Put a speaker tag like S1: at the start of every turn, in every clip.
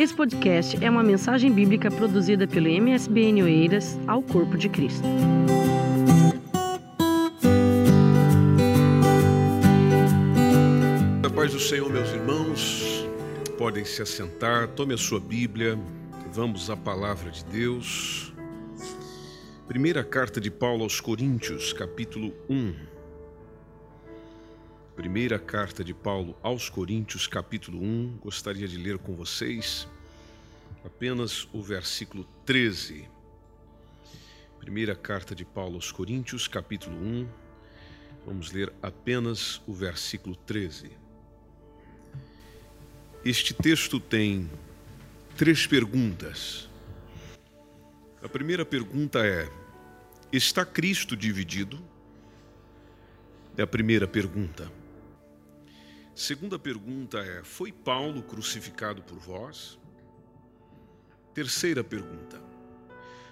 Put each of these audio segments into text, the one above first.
S1: Esse podcast é uma mensagem bíblica produzida pelo MSBN Oeiras ao Corpo de Cristo.
S2: A paz do Senhor, meus irmãos, podem se assentar, tome a sua Bíblia, vamos à palavra de Deus. Primeira carta de Paulo aos Coríntios, capítulo 1. Primeira carta de Paulo aos Coríntios, capítulo 1. Gostaria de ler com vocês apenas o versículo 13. Primeira carta de Paulo aos Coríntios, capítulo 1. Vamos ler apenas o versículo 13. Este texto tem três perguntas. A primeira pergunta é: Está Cristo dividido? É a primeira pergunta. Segunda pergunta é: Foi Paulo crucificado por vós? Terceira pergunta: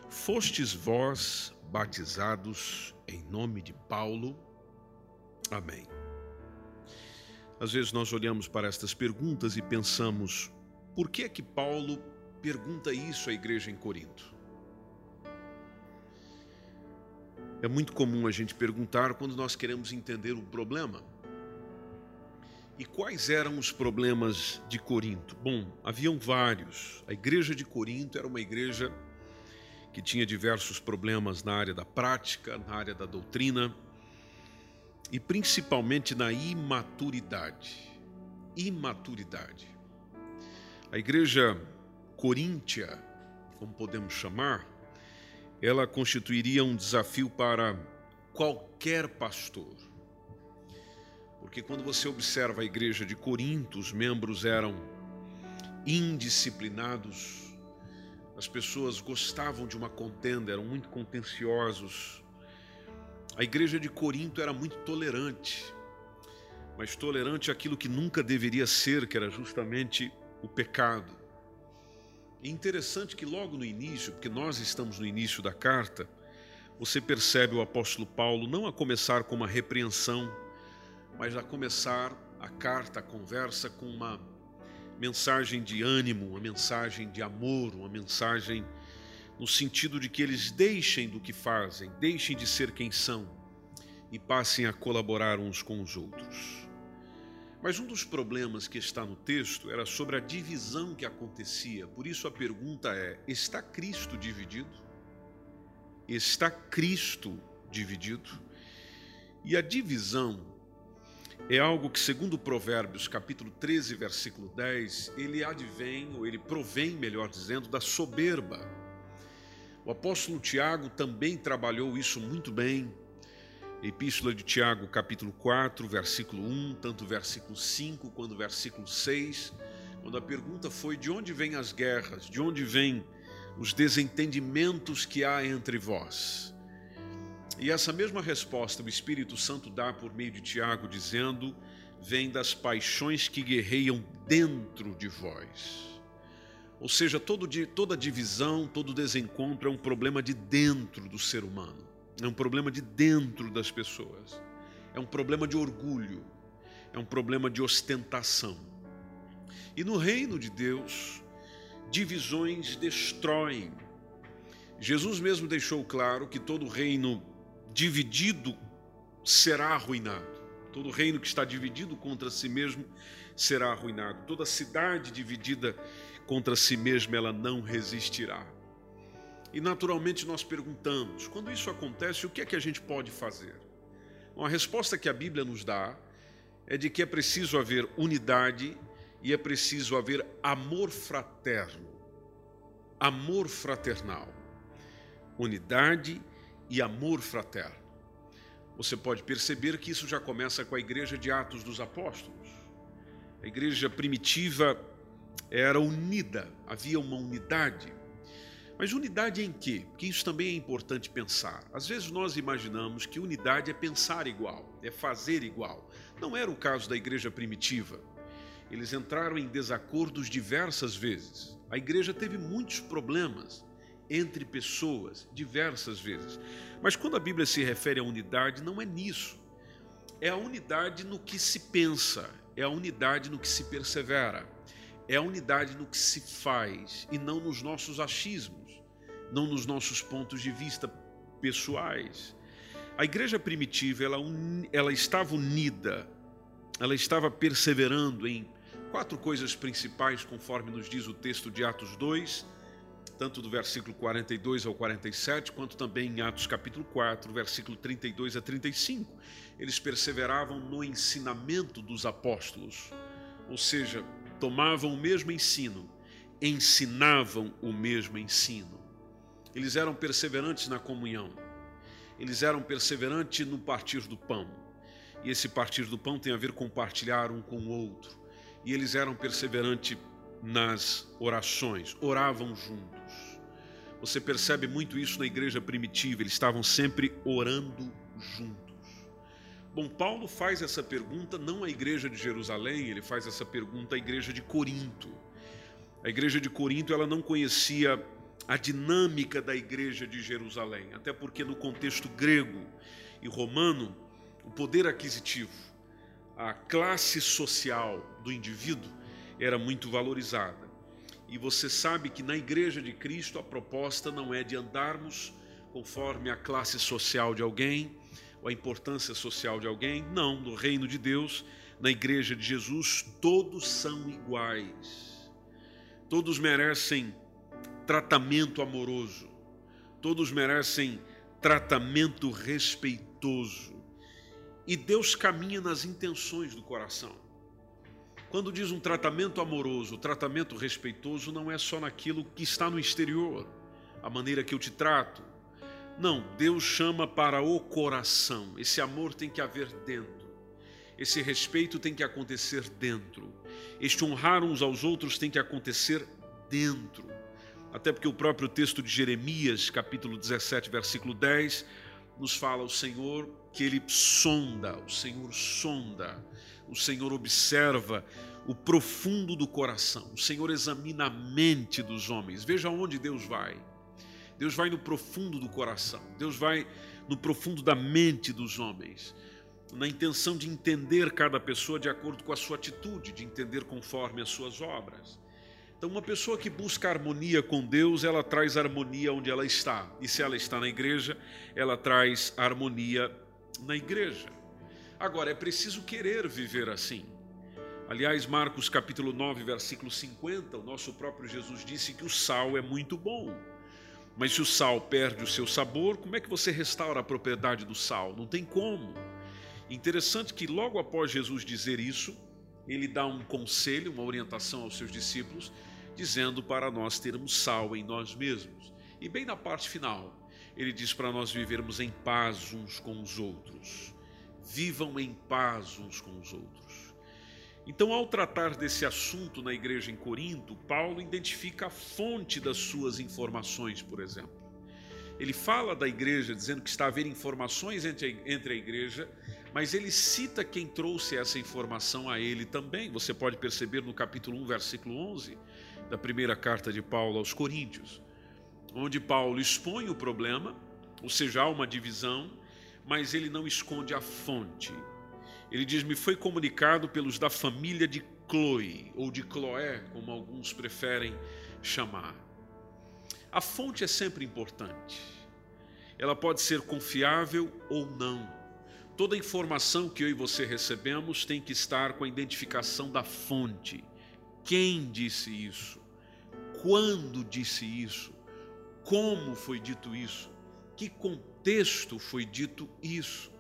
S2: Fostes vós batizados em nome de Paulo? Amém. Às vezes nós olhamos para estas perguntas e pensamos: por que é que Paulo pergunta isso à igreja em Corinto? É muito comum a gente perguntar quando nós queremos entender o problema. E quais eram os problemas de Corinto? Bom, haviam vários. A igreja de Corinto era uma igreja que tinha diversos problemas na área da prática, na área da doutrina e principalmente na imaturidade. Imaturidade. A igreja coríntia, como podemos chamar, ela constituiria um desafio para qualquer pastor porque quando você observa a igreja de Corinto, os membros eram indisciplinados, as pessoas gostavam de uma contenda, eram muito contenciosos. A igreja de Corinto era muito tolerante, mas tolerante àquilo que nunca deveria ser, que era justamente o pecado. É interessante que logo no início, porque nós estamos no início da carta, você percebe o apóstolo Paulo não a começar com uma repreensão, mas a começar a carta, a conversa com uma mensagem de ânimo, uma mensagem de amor, uma mensagem no sentido de que eles deixem do que fazem, deixem de ser quem são e passem a colaborar uns com os outros. Mas um dos problemas que está no texto era sobre a divisão que acontecia. Por isso a pergunta é: está Cristo dividido? Está Cristo dividido? E a divisão é algo que, segundo Provérbios, capítulo 13, versículo 10, ele advém, ou ele provém, melhor dizendo, da soberba. O apóstolo Tiago também trabalhou isso muito bem. Epístola de Tiago, capítulo 4, versículo 1, tanto versículo 5 quanto versículo 6, quando a pergunta foi: de onde vêm as guerras? De onde vêm os desentendimentos que há entre vós? E essa mesma resposta o Espírito Santo dá por meio de Tiago, dizendo: vem das paixões que guerreiam dentro de vós. Ou seja, todo, toda divisão, todo desencontro é um problema de dentro do ser humano, é um problema de dentro das pessoas, é um problema de orgulho, é um problema de ostentação. E no reino de Deus, divisões destroem. Jesus mesmo deixou claro que todo reino dividido será arruinado. Todo reino que está dividido contra si mesmo será arruinado. Toda cidade dividida contra si mesma, ela não resistirá. E naturalmente nós perguntamos: quando isso acontece, o que é que a gente pode fazer? Bom, a resposta que a Bíblia nos dá é de que é preciso haver unidade e é preciso haver amor fraterno, amor fraternal, unidade e amor fraterno. Você pode perceber que isso já começa com a igreja de Atos dos Apóstolos. A igreja primitiva era unida, havia uma unidade. Mas unidade em quê? Porque isso também é importante pensar. Às vezes nós imaginamos que unidade é pensar igual, é fazer igual. Não era o caso da igreja primitiva. Eles entraram em desacordos diversas vezes. A igreja teve muitos problemas entre pessoas diversas vezes. Mas quando a Bíblia se refere à unidade, não é nisso. É a unidade no que se pensa, é a unidade no que se persevera, é a unidade no que se faz e não nos nossos achismos, não nos nossos pontos de vista pessoais. A igreja primitiva, ela, ela estava unida, ela estava perseverando em quatro coisas principais, conforme nos diz o texto de Atos 2, tanto do versículo 42 ao 47, quanto também em Atos capítulo 4, versículo 32 a 35. Eles perseveravam no ensinamento dos apóstolos, ou seja, tomavam o mesmo ensino, ensinavam o mesmo ensino. Eles eram perseverantes na comunhão, eles eram perseverantes no partir do pão. E esse partir do pão tem a ver com compartilhar um com o outro. E eles eram perseverantes nas orações, oravam juntos. Você percebe muito isso na igreja primitiva, eles estavam sempre orando juntos. Bom, Paulo faz essa pergunta não à igreja de Jerusalém, ele faz essa pergunta à igreja de Corinto. A igreja de Corinto ela não conhecia a dinâmica da igreja de Jerusalém, até porque no contexto grego e romano, o poder aquisitivo, a classe social do indivíduo era muito valorizada. E você sabe que na igreja de Cristo a proposta não é de andarmos conforme a classe social de alguém, ou a importância social de alguém. Não, no reino de Deus, na igreja de Jesus, todos são iguais. Todos merecem tratamento amoroso. Todos merecem tratamento respeitoso. E Deus caminha nas intenções do coração. Quando diz um tratamento amoroso, tratamento respeitoso, não é só naquilo que está no exterior, a maneira que eu te trato, não, Deus chama para o coração. Esse amor tem que haver dentro. Esse respeito tem que acontecer dentro. Este honrar uns aos outros tem que acontecer dentro. Até porque o próprio texto de Jeremias, capítulo 17, versículo 10, nos fala o Senhor que ele sonda, o Senhor sonda, o Senhor observa o profundo do coração, o Senhor examina a mente dos homens. Veja onde Deus vai. Deus vai no profundo do coração, Deus vai no profundo da mente dos homens, na intenção de entender cada pessoa de acordo com a sua atitude, de entender conforme as suas obras. Então, uma pessoa que busca harmonia com Deus, ela traz harmonia onde ela está. E se ela está na igreja, ela traz harmonia na igreja. Agora, é preciso querer viver assim. Aliás, Marcos capítulo 9, versículo 50, o nosso próprio Jesus disse que o sal é muito bom. Mas se o sal perde o seu sabor, como é que você restaura a propriedade do sal? Não tem como. Interessante que logo após Jesus dizer isso, ele dá um conselho, uma orientação aos seus discípulos, dizendo para nós termos sal em nós mesmos. E bem na parte final, ele diz para nós vivermos em paz uns com os outros. Vivam em paz uns com os outros. Então, ao tratar desse assunto na igreja em Corinto, Paulo identifica a fonte das suas informações, por exemplo. Ele fala da igreja dizendo que está a haver informações entre a, entre a igreja, mas ele cita quem trouxe essa informação a ele também. Você pode perceber no capítulo 1, versículo 11 da primeira carta de Paulo aos Coríntios, onde Paulo expõe o problema, ou seja, há uma divisão, mas ele não esconde a fonte. Ele diz: Me foi comunicado pelos da família de Chloe, ou de Chloé, como alguns preferem chamar. A fonte é sempre importante. Ela pode ser confiável ou não. Toda informação que eu e você recebemos tem que estar com a identificação da fonte. Quem disse isso? Quando disse isso? Como foi dito isso? Que contexto foi dito isso?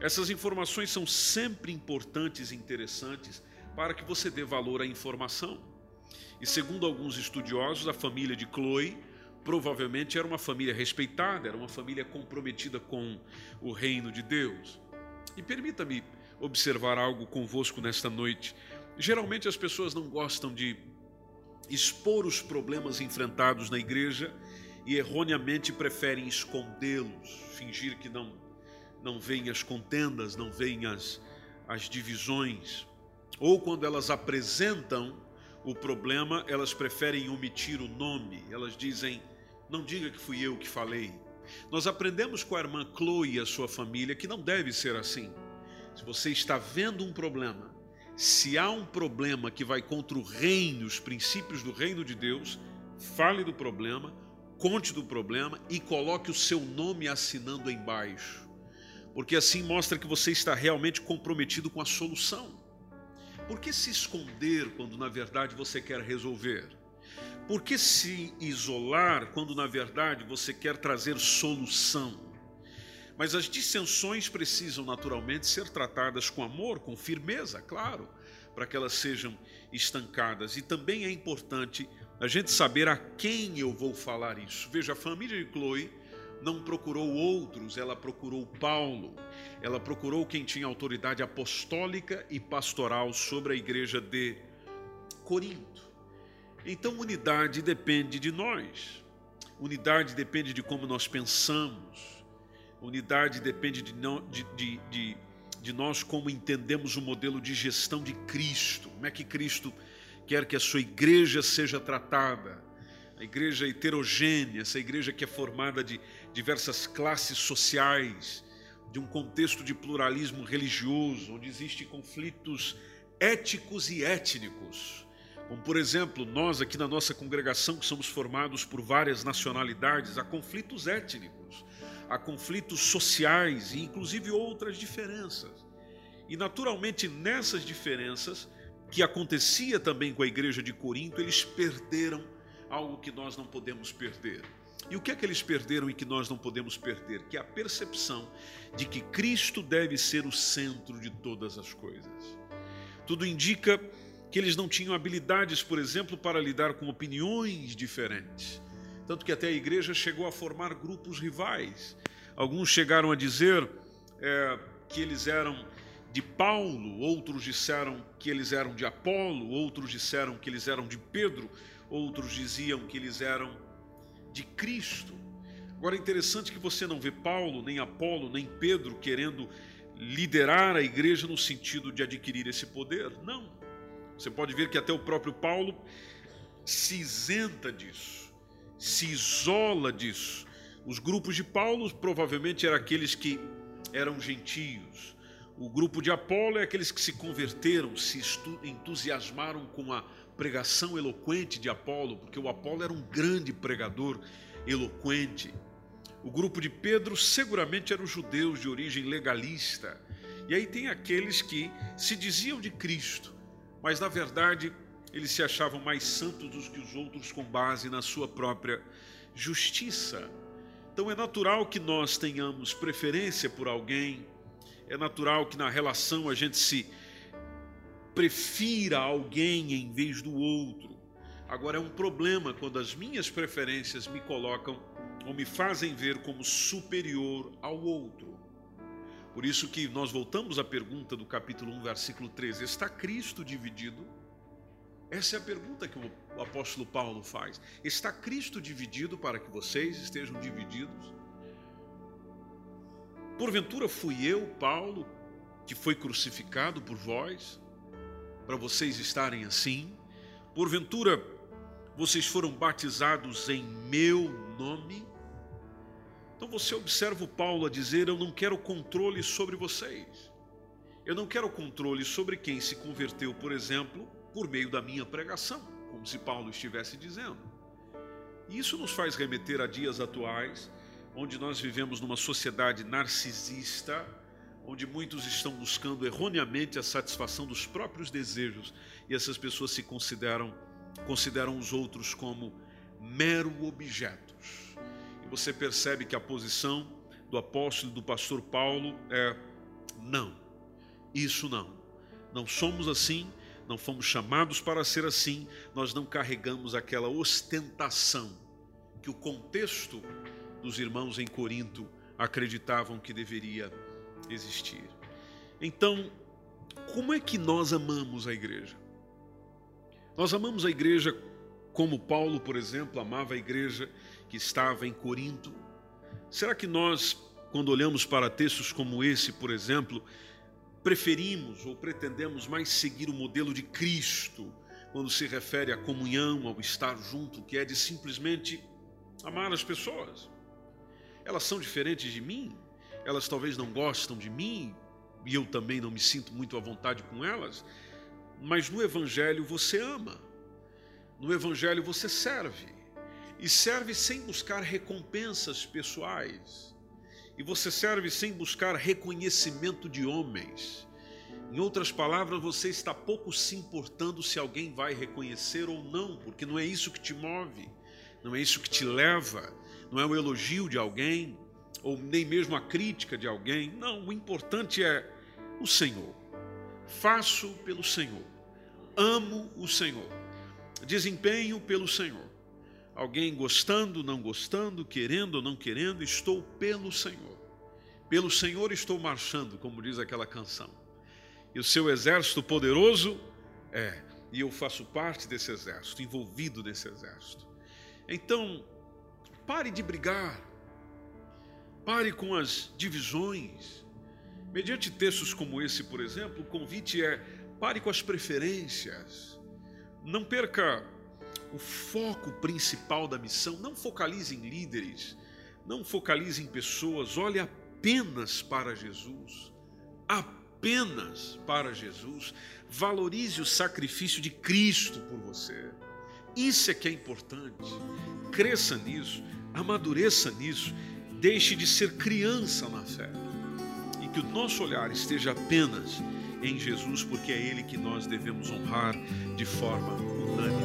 S2: Essas informações são sempre importantes e interessantes para que você dê valor à informação. E segundo alguns estudiosos, a família de Chloe provavelmente era uma família respeitada, era uma família comprometida com o reino de Deus. E permita-me observar algo convosco nesta noite. Geralmente as pessoas não gostam de expor os problemas enfrentados na igreja e erroneamente preferem escondê-los, fingir que não não veem as contendas, não veem as, as divisões. Ou quando elas apresentam o problema, elas preferem omitir o nome. Elas dizem: Não diga que fui eu que falei. Nós aprendemos com a irmã Chloe e a sua família que não deve ser assim. Se você está vendo um problema, Se há um problema que vai contra o reino, os princípios do reino de Deus, fale do problema, conte do problema e coloque o seu nome assinando embaixo. Porque assim mostra que você está realmente comprometido com a solução. Por que se esconder quando na verdade você quer resolver? Por que se isolar quando na verdade você quer trazer solução? Mas as dissensões precisam naturalmente ser tratadas com amor, com firmeza, claro, para que elas sejam estancadas. E também é importante a gente saber a quem eu vou falar isso. Veja, a família de Chloe não procurou outros, ela procurou Paulo. Ela procurou quem tinha autoridade apostólica e pastoral sobre a igreja de Corinto. Então, unidade depende de nós. Unidade depende de como nós pensamos. Unidade depende de, de, de, de, nós como entendemos o modelo de gestão de Cristo. Como é que Cristo quer que a sua igreja seja tratada? A igreja heterogênea, essa igreja que é formada de diversas classes sociais, de um contexto de pluralismo religioso, onde existem conflitos éticos e étnicos como, por exemplo, nós aqui na nossa congregação, que somos formados por várias nacionalidades, há conflitos étnicos, há conflitos sociais e, inclusive, outras diferenças. E, naturalmente, nessas diferenças, que acontecia também com a igreja de Corinto, eles perderam algo que nós não podemos perder. E o que é que eles perderam e que nós não podemos perder? Que é a percepção de que Cristo deve ser o centro de todas as coisas. Tudo indica que eles não tinham habilidades, por exemplo, para lidar com opiniões diferentes. Tanto que até a igreja chegou a formar grupos rivais. Alguns chegaram a dizer é, que eles eram de Paulo, outros disseram que eles eram de Apolo, outros disseram que eles eram de Pedro, outros diziam que eles eram de Cristo. Agora é interessante que você não vê Paulo, nem Apolo, nem Pedro querendo liderar a igreja no sentido de adquirir esse poder. Não. Você pode ver que até o próprio Paulo se isenta disso, se isola disso. Os grupos de Paulo provavelmente eram aqueles que eram gentios. O grupo de Apolo é aqueles que se converteram, se entusiasmaram com a pregação eloquente de Apolo, porque o Apolo era um grande pregador eloquente. O grupo de Pedro seguramente eram judeus de origem legalista. E aí tem aqueles que se diziam de Cristo, mas na verdade eles se achavam mais santos do que os outros com base na sua própria justiça. Então é natural que nós tenhamos preferência por alguém, é natural que na relação a gente se prefira alguém em vez do outro. Agora é um problema quando as minhas preferências me colocam ou me fazem ver como superior ao outro. Por isso que nós voltamos à pergunta do capítulo 1, versículo 13: está Cristo dividido? Essa é a pergunta que o apóstolo Paulo faz. Está Cristo dividido para que vocês estejam divididos? Porventura fui eu, Paulo, que foi crucificado por vós, para vocês estarem assim? Porventura vocês foram batizados em meu nome? Então você observa o Paulo a dizer: Eu não quero controle sobre vocês. Eu não quero controle sobre quem se converteu, por exemplo, por meio da minha pregação, como se Paulo estivesse dizendo. E isso nos faz remeter a dias atuais, onde nós vivemos numa sociedade narcisista, onde muitos estão buscando erroneamente a satisfação dos próprios desejos e essas pessoas se consideram consideram os outros como mero objetos você percebe que a posição do apóstolo e do pastor Paulo é: não, isso não. Não somos assim, não fomos chamados para ser assim, nós não carregamos aquela ostentação que o contexto dos irmãos em Corinto acreditavam que deveria existir. Então, como é que nós amamos a igreja? Nós amamos a igreja como Paulo, por exemplo, amava a igreja que estava em Corinto? Será que nós, quando olhamos para textos como esse, por exemplo, preferimos ou pretendemos mais seguir o modelo de Cristo quando se refere à comunhão, ao estar junto, que é de simplesmente amar as pessoas? Elas são diferentes de mim, elas talvez não gostam de mim e eu também não me sinto muito à vontade com elas, Mas no Evangelho você ama, no Evangelho você serve, e serve sem buscar recompensas pessoais, e você serve sem buscar reconhecimento de homens. Em outras palavras, você está pouco se importando se alguém vai reconhecer ou não, porque não é isso que te move, não é isso que te leva, não é o elogio de alguém, ou nem mesmo a crítica de alguém. Não, o importante é o Senhor. Faço pelo Senhor. Amo o Senhor. Desempenho pelo Senhor. Alguém gostando, não gostando, querendo ou não querendo, estou pelo Senhor. Pelo Senhor estou marchando, como diz aquela canção. E o seu exército poderoso é, e eu faço parte desse exército, envolvido nesse exército. Então, pare de brigar, pare com as divisões. Mediante textos como esse, por exemplo, o convite é pare com as preferências. Não perca o foco principal da missão, não focalize em líderes, não focalize em pessoas, olhe apenas para Jesus. Apenas para Jesus. Valorize o sacrifício de Cristo por você. Isso é que é importante. Cresça nisso, amadureça nisso, deixe de ser criança na fé. E que o nosso olhar esteja apenas em Jesus, porque é Ele que nós devemos honrar de forma unânime.